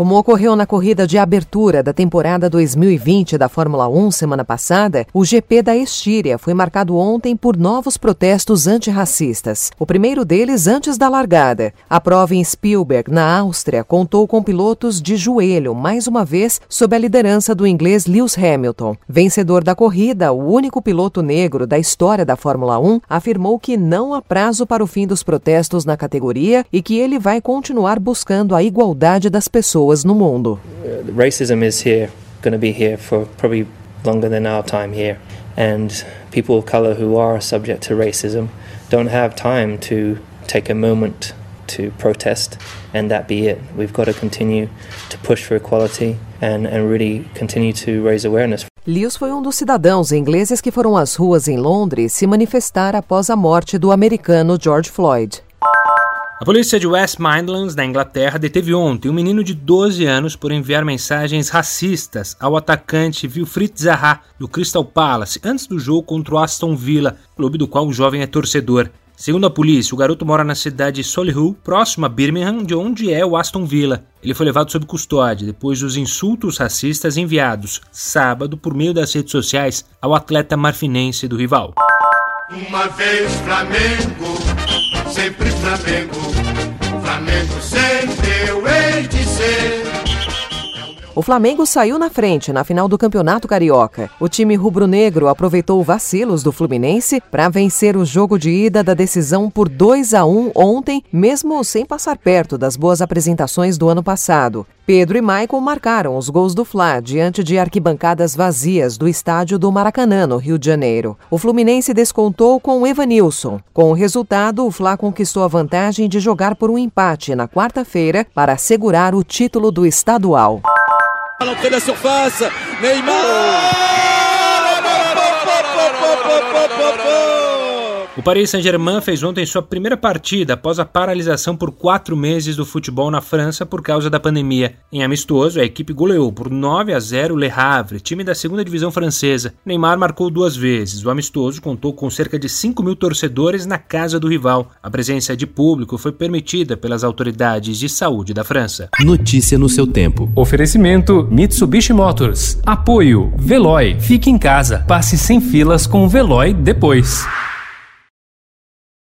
Como ocorreu na corrida de abertura da temporada 2020 da Fórmula 1 semana passada, o GP da Estíria foi marcado ontem por novos protestos antirracistas. O primeiro deles antes da largada. A prova em Spielberg, na Áustria, contou com pilotos de joelho, mais uma vez sob a liderança do inglês Lewis Hamilton. Vencedor da corrida, o único piloto negro da história da Fórmula 1 afirmou que não há prazo para o fim dos protestos na categoria e que ele vai continuar buscando a igualdade das pessoas pessoas no mundo. Uh, racism is here, going to be here for probably longer than our time here, and people of color who are subject to racism don't have time to take a moment to protest and that be it. We've got to continue to push for equality and, and really continue to raise awareness. Lewis foi um dos cidadãos ingleses que foram às ruas em Londres se manifestar após a morte do americano George Floyd. A polícia de West Midlands, na Inglaterra, deteve ontem um menino de 12 anos por enviar mensagens racistas ao atacante Wilfried Zaha, do Crystal Palace, antes do jogo contra o Aston Villa, clube do qual o jovem é torcedor. Segundo a polícia, o garoto mora na cidade de Solihull, próximo a Birmingham, de onde é o Aston Villa. Ele foi levado sob custódia depois dos insultos racistas enviados sábado por meio das redes sociais ao atleta marfinense do rival. Uma vez Flamengo, sempre Flamengo, O Flamengo saiu na frente na final do Campeonato Carioca. O time rubro-negro aproveitou vacilos do Fluminense para vencer o jogo de ida da decisão por 2 a 1 ontem, mesmo sem passar perto das boas apresentações do ano passado. Pedro e Maicon marcaram os gols do Fla diante de arquibancadas vazias do estádio do Maracanã, no Rio de Janeiro. O Fluminense descontou com Evanilson. Com o resultado, o Fla conquistou a vantagem de jogar por um empate na quarta-feira para assegurar o título do estadual. À l'entrée de la surface, Neymar O Paris Saint-Germain fez ontem sua primeira partida após a paralisação por quatro meses do futebol na França por causa da pandemia. Em amistoso, a equipe goleou por 9 a 0 Le Havre, time da segunda divisão francesa. Neymar marcou duas vezes. O amistoso contou com cerca de 5 mil torcedores na casa do rival. A presença de público foi permitida pelas autoridades de saúde da França. Notícia no seu tempo. Oferecimento Mitsubishi Motors. Apoio Veloy. Fique em casa. Passe sem filas com o Veloy depois.